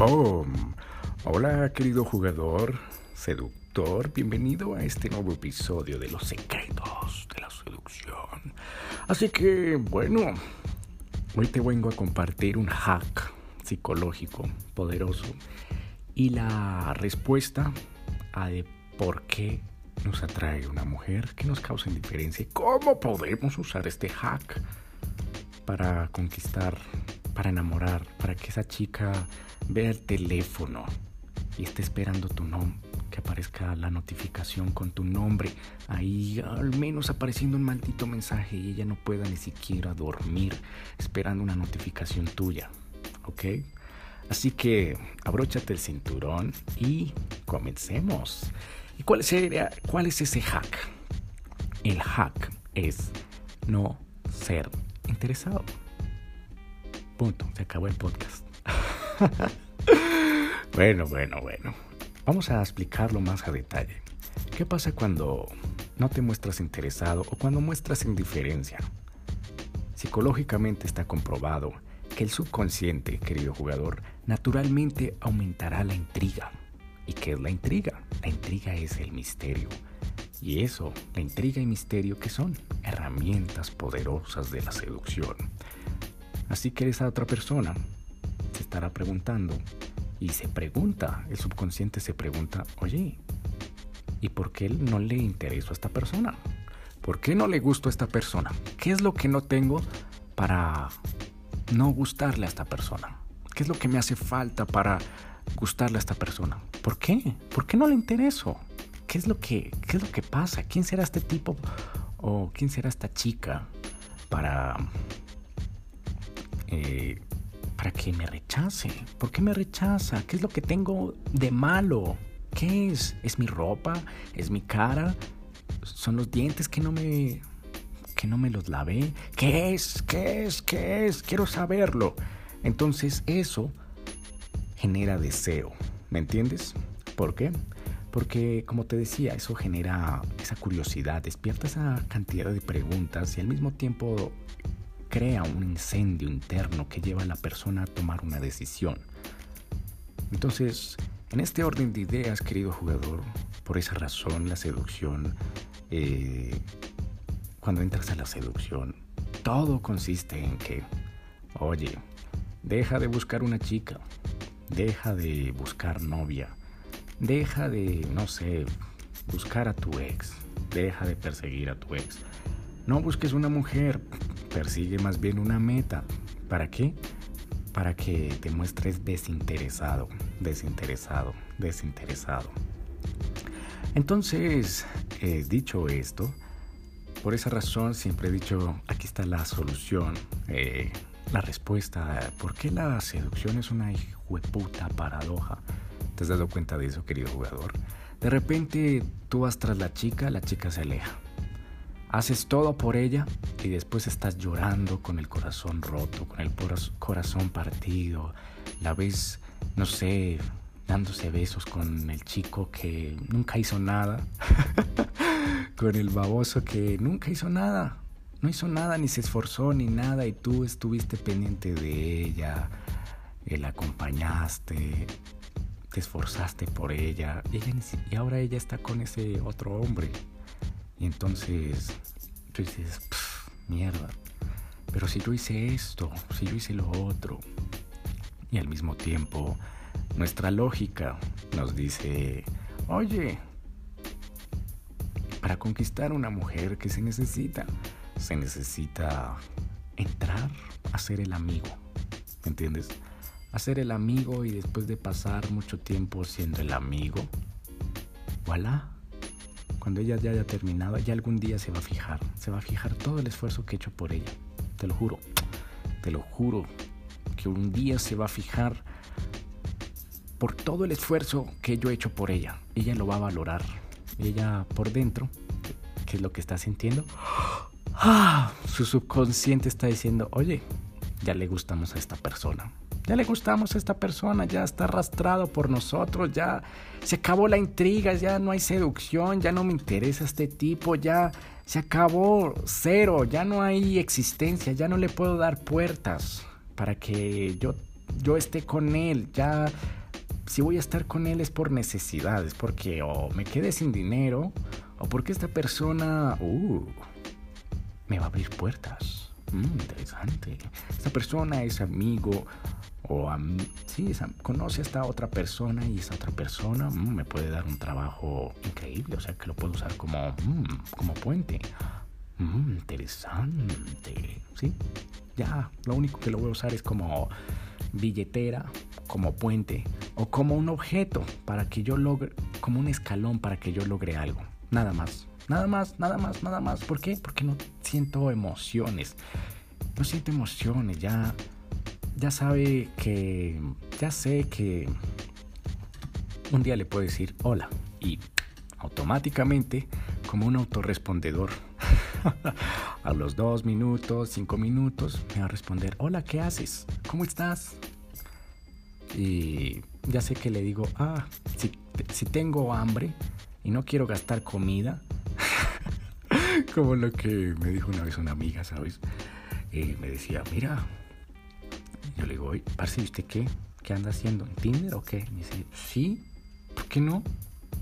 Boom. Hola querido jugador, seductor, bienvenido a este nuevo episodio de los secretos de la seducción. Así que, bueno, hoy te vengo a compartir un hack psicológico poderoso y la respuesta a de por qué nos atrae una mujer, qué nos causa indiferencia y cómo podemos usar este hack para conquistar, para enamorar, para que esa chica vea el teléfono y esté esperando tu nombre, que aparezca la notificación con tu nombre, ahí al menos apareciendo un maldito mensaje y ella no pueda ni siquiera dormir esperando una notificación tuya, ¿ok? Así que abróchate el cinturón y comencemos. ¿Y cuál, cuál es ese hack? El hack es no ser interesado. Punto, se acabó el podcast. bueno, bueno, bueno. Vamos a explicarlo más a detalle. ¿Qué pasa cuando no te muestras interesado o cuando muestras indiferencia? Psicológicamente está comprobado que el subconsciente, querido jugador, naturalmente aumentará la intriga. ¿Y qué es la intriga? La intriga es el misterio. Y eso, la intriga y misterio, que son herramientas poderosas de la seducción. Así que esa otra persona se estará preguntando y se pregunta, el subconsciente se pregunta, oye, ¿y por qué no le intereso a esta persona? ¿Por qué no le gusto a esta persona? ¿Qué es lo que no tengo para no gustarle a esta persona? ¿Qué es lo que me hace falta para gustarle a esta persona? ¿Por qué? ¿Por qué no le intereso? ¿Qué es lo que, qué es lo que pasa? ¿Quién será este tipo o quién será esta chica para eh, para que me rechace. ¿Por qué me rechaza? ¿Qué es lo que tengo de malo? ¿Qué es? ¿Es mi ropa? ¿Es mi cara? ¿Son los dientes que no me que no me los lavé? ¿Qué es? ¿Qué es? ¿Qué es? Quiero saberlo. Entonces eso genera deseo, ¿me entiendes? ¿Por qué? Porque, como te decía, eso genera esa curiosidad, despierta esa cantidad de preguntas y al mismo tiempo crea un incendio interno que lleva a la persona a tomar una decisión. Entonces, en este orden de ideas, querido jugador, por esa razón la seducción, eh, cuando entras a la seducción, todo consiste en que, oye, deja de buscar una chica, deja de buscar novia, deja de, no sé, buscar a tu ex, deja de perseguir a tu ex. No busques una mujer, persigue más bien una meta. ¿Para qué? Para que te muestres desinteresado, desinteresado, desinteresado. Entonces, eh, dicho esto, por esa razón siempre he dicho, aquí está la solución, eh, la respuesta. ¿Por qué la seducción es una puta paradoja? ¿Te has dado cuenta de eso, querido jugador? De repente tú vas tras la chica, la chica se aleja haces todo por ella y después estás llorando con el corazón roto, con el corazón partido, la ves, no sé, dándose besos con el chico que nunca hizo nada, con el baboso que nunca hizo nada, no hizo nada, ni se esforzó, ni nada, y tú estuviste pendiente de ella, eh, la acompañaste, te esforzaste por ella, y, ella, y ahora ella está con ese otro hombre. Y entonces tú dices, mierda, pero si yo hice esto, si yo hice lo otro. Y al mismo tiempo, nuestra lógica nos dice, oye, para conquistar una mujer que se necesita, se necesita entrar a ser el amigo, ¿me entiendes? Hacer el amigo y después de pasar mucho tiempo siendo el amigo, voilà, cuando ella ya haya terminado, ya algún día se va a fijar. Se va a fijar todo el esfuerzo que he hecho por ella. Te lo juro. Te lo juro. Que un día se va a fijar por todo el esfuerzo que yo he hecho por ella. Ella lo va a valorar. Ella por dentro, ¿qué es lo que está sintiendo? Ah, su subconsciente está diciendo, oye, ya le gustamos a esta persona ya le gustamos a esta persona, ya está arrastrado por nosotros, ya se acabó la intriga, ya no hay seducción, ya no me interesa este tipo, ya se acabó cero, ya no hay existencia, ya no le puedo dar puertas para que yo yo esté con él. Ya, si voy a estar con él es por necesidad, es porque o me quedé sin dinero o porque esta persona uh, me va a abrir puertas. Mm, interesante. Esta persona es amigo o sí, conoce a esta otra persona y esa otra persona mm, me puede dar un trabajo increíble, o sea que lo puedo usar como, mm, como puente. Mm, interesante, ¿sí? Ya, lo único que lo voy a usar es como billetera, como puente o como un objeto para que yo logre, como un escalón para que yo logre algo. Nada más, nada más, nada más, nada más. ¿Por qué? Porque no siento emociones. No siento emociones, ya ya sabe que, ya sé que un día le puedo decir hola y automáticamente, como un autorrespondedor, a los dos minutos, cinco minutos, me va a responder, hola, ¿qué haces? ¿Cómo estás? Y ya sé que le digo, ah, si, si tengo hambre y no quiero gastar comida, como lo que me dijo una vez una amiga, ¿sabes? Y me decía, mira, yo le digo, parce, ¿y usted qué? ¿Qué anda haciendo? ¿En Tinder o qué? Me dice, sí, ¿por qué no?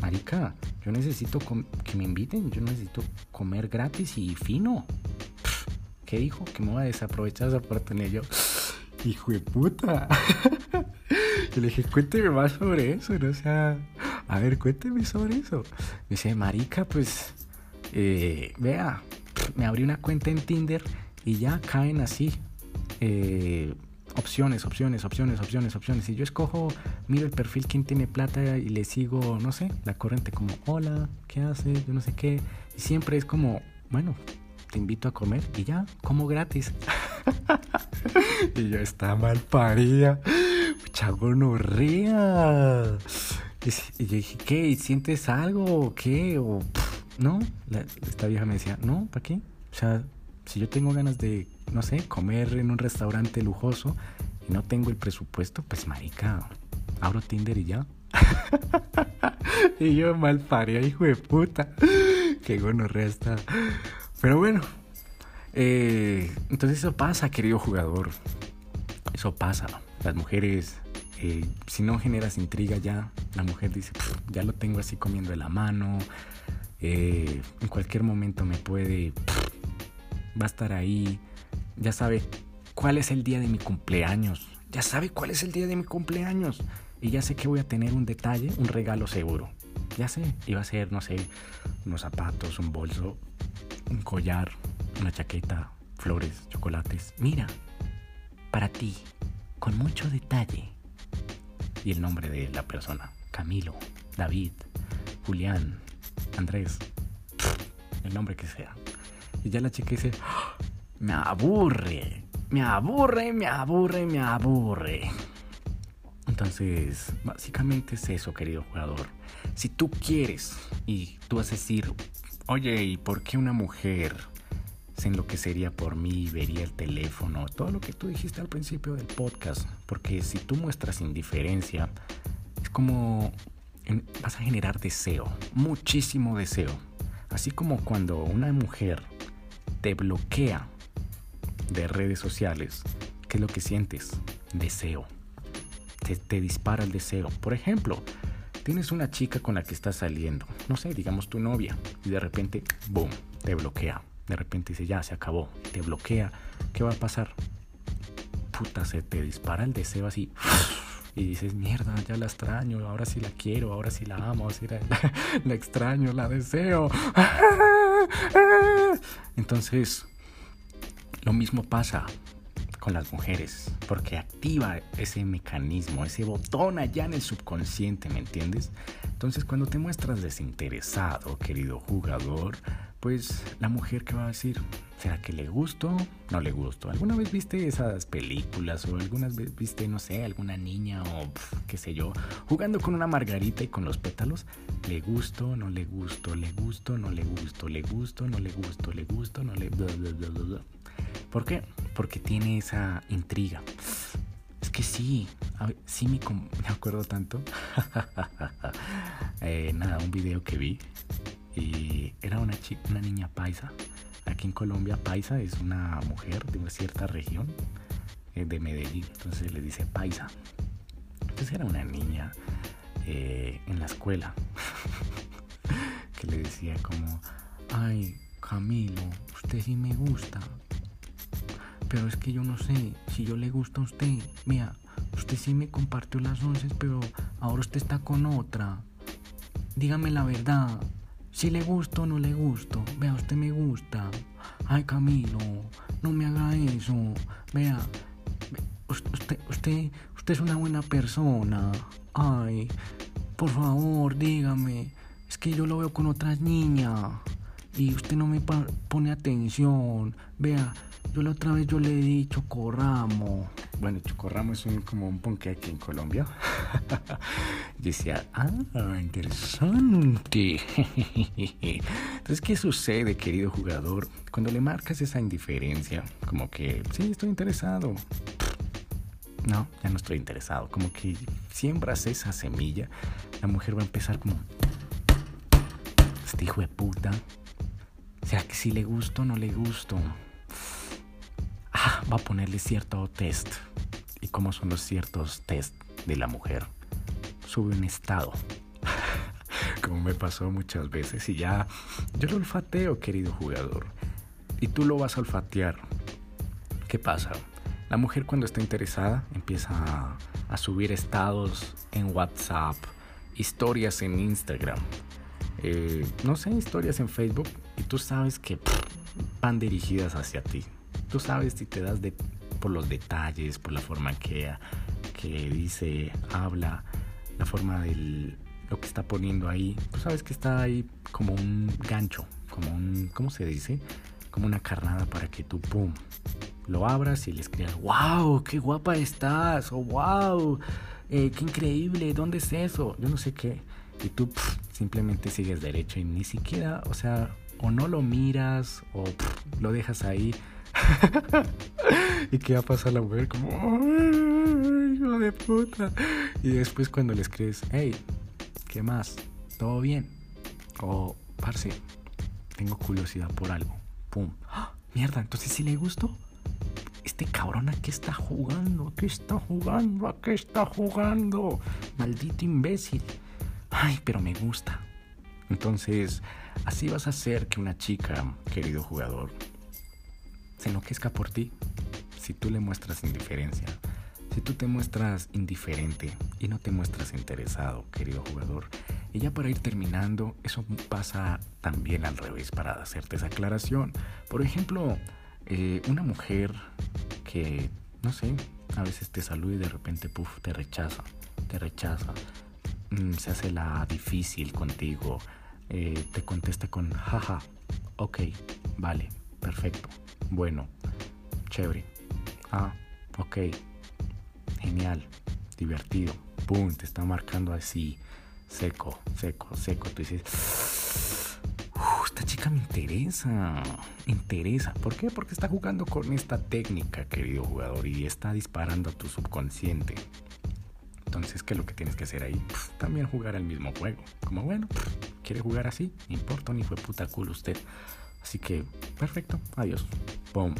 Marica, yo necesito que me inviten, yo necesito comer gratis y fino. ¿Qué dijo? Que me voy a desaprovechar esa oportunidad. Yo, hijo de puta. y le dije, cuénteme más sobre eso, ¿no? O sea, a ver, cuénteme sobre eso. Me dice, marica, pues, eh, vea, me abrí una cuenta en Tinder y ya caen así. Eh, opciones, opciones, opciones, opciones, opciones. Y yo escojo, miro el perfil, quién tiene plata y le sigo, no sé, la corriente como, hola, ¿qué haces? Yo no sé qué. Y siempre es como, bueno, te invito a comer y ya, como gratis. y yo está mal parida. Mucha. Y, yo dije, ¿qué? ¿Sientes algo o qué? O, no, esta vieja me decía, no, ¿para qué? O sea, si yo tengo ganas de, no sé, comer en un restaurante lujoso y no tengo el presupuesto, pues marica, abro Tinder y ya. y yo mal paría, hijo de puta. Qué bueno resta. Pero bueno, eh, entonces eso pasa, querido jugador. Eso pasa. Las mujeres, eh, si no generas intriga ya, la mujer dice, ya lo tengo así comiendo de la mano. Eh, en cualquier momento me puede va a estar ahí, ya sabe cuál es el día de mi cumpleaños, ya sabe cuál es el día de mi cumpleaños y ya sé que voy a tener un detalle, un regalo seguro. Ya sé, iba a ser, no sé, unos zapatos, un bolso, un collar, una chaqueta, flores, chocolates. Mira, para ti, con mucho detalle. Y el nombre de la persona, Camilo, David, Julián, Andrés, el nombre que sea. Y ya la chica dice, ¡Ah! me aburre, me aburre, me aburre, me aburre. Entonces, básicamente es eso, querido jugador. Si tú quieres y tú vas a decir, oye, ¿y por qué una mujer se enloquecería por mí, vería el teléfono? Todo lo que tú dijiste al principio del podcast. Porque si tú muestras indiferencia, es como vas a generar deseo, muchísimo deseo. Así como cuando una mujer te bloquea de redes sociales, ¿qué es lo que sientes? Deseo. Te, te, dispara el deseo. Por ejemplo, tienes una chica con la que estás saliendo, no sé, digamos tu novia, y de repente, boom, te bloquea. De repente dice, ya, se acabó, te bloquea. ¿Qué va a pasar? Puta, se te dispara el deseo así. Y dices, mierda, ya la extraño, ahora sí la quiero, ahora sí la amo, así la, la extraño, la deseo. Entonces, lo mismo pasa con las mujeres, porque activa ese mecanismo, ese botón allá en el subconsciente, ¿me entiendes? Entonces, cuando te muestras desinteresado, querido jugador, pues la mujer que va a decir, ¿será que le gusto? No le gusto. ¿Alguna vez viste esas películas o algunas vez viste, no sé, alguna niña o qué sé yo, jugando con una margarita y con los pétalos? ¿Le gusto? ¿No le gusto? ¿Le gusto? ¿No le gusto? ¿Le gusto? ¿No le gusto? ¿Le gusto? ¿No le... ¿Por qué? Porque tiene esa intriga. Es que sí, sí me, me acuerdo tanto. eh, nada, un video que vi y era una, chica, una niña paisa. Aquí en Colombia, paisa es una mujer de una cierta región eh, de Medellín. Entonces le dice paisa. Entonces era una niña eh, en la escuela que le decía como, ay, Camilo, usted sí me gusta. Pero es que yo no sé si yo le gusta a usted. Mira, usted sí me compartió las once, pero ahora usted está con otra. Dígame la verdad. Si le gusto o no le gusto. Vea, usted me gusta. Ay, Camilo, no me haga eso. Vea, usted, usted, usted es una buena persona. Ay, por favor, dígame. Es que yo lo veo con otras niñas. Y usted no me pone atención. Vea, yo la otra vez yo le di chocorramo. Bueno, chocorramo es un, como un ponque aquí en Colombia. decía, ah, interesante. Entonces, ¿qué sucede, querido jugador? Cuando le marcas esa indiferencia, como que, sí, estoy interesado. No, ya no estoy interesado. Como que siembras esa semilla, la mujer va a empezar como, este hijo de puta. ¿Será que si le gusto o no le gusto? va a ponerle cierto test. ¿Y cómo son los ciertos test de la mujer? Sube un estado. Como me pasó muchas veces y ya yo lo olfateo, querido jugador. Y tú lo vas a olfatear. ¿Qué pasa? La mujer cuando está interesada empieza a, subir estados en WhatsApp, historias en Instagram, eh, no sé, historias en Facebook y tú sabes que van dirigidas hacia ti tú sabes si te das de, por los detalles, por la forma que, que dice, habla, la forma de lo que está poniendo ahí. Tú sabes que está ahí como un gancho, como un, ¿cómo se dice? Como una carnada para que tú, pum, lo abras y le escribas, wow, qué guapa estás, o wow, eh, qué increíble, ¿dónde es eso? Yo no sé qué. Y tú simplemente sigues derecho y ni siquiera, o sea, o no lo miras o lo dejas ahí ¿Y qué va a pasar la mujer? Como, de puta! Y después cuando le escribes, hey, ¿qué más? ¿Todo bien? O, parce, tengo curiosidad por algo. ¡Pum! ¡Ah! Mierda, entonces si le gustó. Este cabrón a qué está jugando, a qué está jugando, a qué está jugando. Maldito imbécil. Ay, pero me gusta. Entonces, así vas a hacer que una chica, querido jugador, se enloquezca por ti si tú le muestras indiferencia. Si tú te muestras indiferente y no te muestras interesado, querido jugador. Y ya para ir terminando, eso pasa también al revés para hacerte esa aclaración. Por ejemplo, eh, una mujer que, no sé, a veces te saluda y de repente, puff, te rechaza, te rechaza, mm, se hace la difícil contigo, eh, te contesta con, jaja, ok, vale, perfecto. Bueno, chévere. Ah, ok. Genial. Divertido. Pum, te está marcando así. Seco, seco, seco. Tú dices, esta chica me interesa. Interesa. ¿Por qué? Porque está jugando con esta técnica, querido jugador, y está disparando a tu subconsciente. Entonces, ¿qué es lo que tienes que hacer ahí? también jugar al mismo juego. Como bueno, quiere jugar así, no importa, ni fue puta culo usted. Así que, perfecto, adiós. ¡Pum!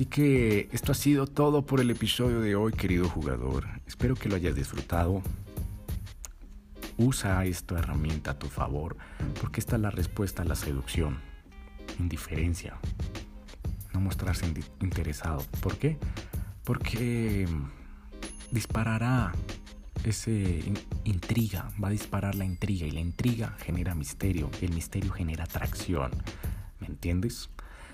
Así que esto ha sido todo por el episodio de hoy, querido jugador. Espero que lo hayas disfrutado. Usa esta herramienta a tu favor, porque esta es la respuesta a la seducción. Indiferencia. No mostrarse interesado. ¿Por qué? Porque disparará ese intriga, va a disparar la intriga y la intriga genera misterio, el misterio genera atracción. ¿Me entiendes?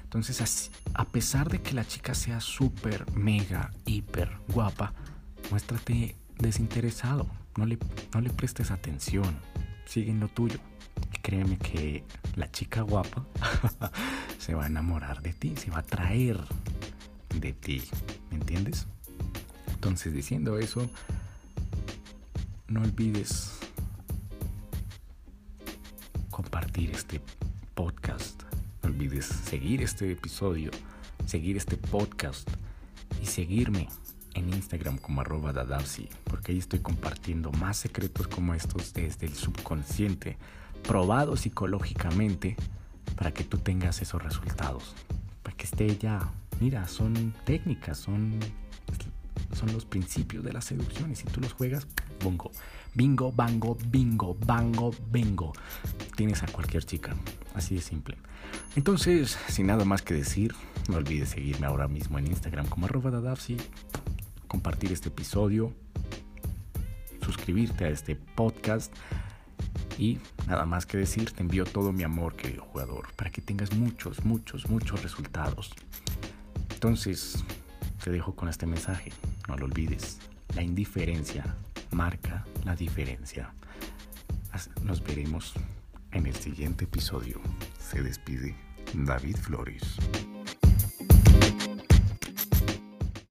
Entonces, a pesar de que la chica sea súper, mega, hiper guapa, muéstrate desinteresado, no le, no le prestes atención, sigue en lo tuyo. créeme que la chica guapa se va a enamorar de ti, se va a atraer de ti, ¿me entiendes? Entonces, diciendo eso, no olvides compartir este. Seguir este episodio, seguir este podcast y seguirme en Instagram como arroba dadavsi, porque ahí estoy compartiendo más secretos como estos desde el subconsciente, probado psicológicamente, para que tú tengas esos resultados, para que esté ya Mira, son técnicas, son, son los principios de la seducción. Y si tú los juegas, bongo. Bingo, bango, bingo, bango, bingo. Tienes a cualquier chica. Así de simple. Entonces, sin nada más que decir, no olvides seguirme ahora mismo en Instagram como arroba dadapsi, compartir este episodio, suscribirte a este podcast. Y nada más que decir, te envío todo mi amor, querido jugador, para que tengas muchos, muchos, muchos resultados. Entonces, te dejo con este mensaje. No lo olvides. La indiferencia marca la diferencia. Nos veremos en el siguiente episodio. Se despide David Flores.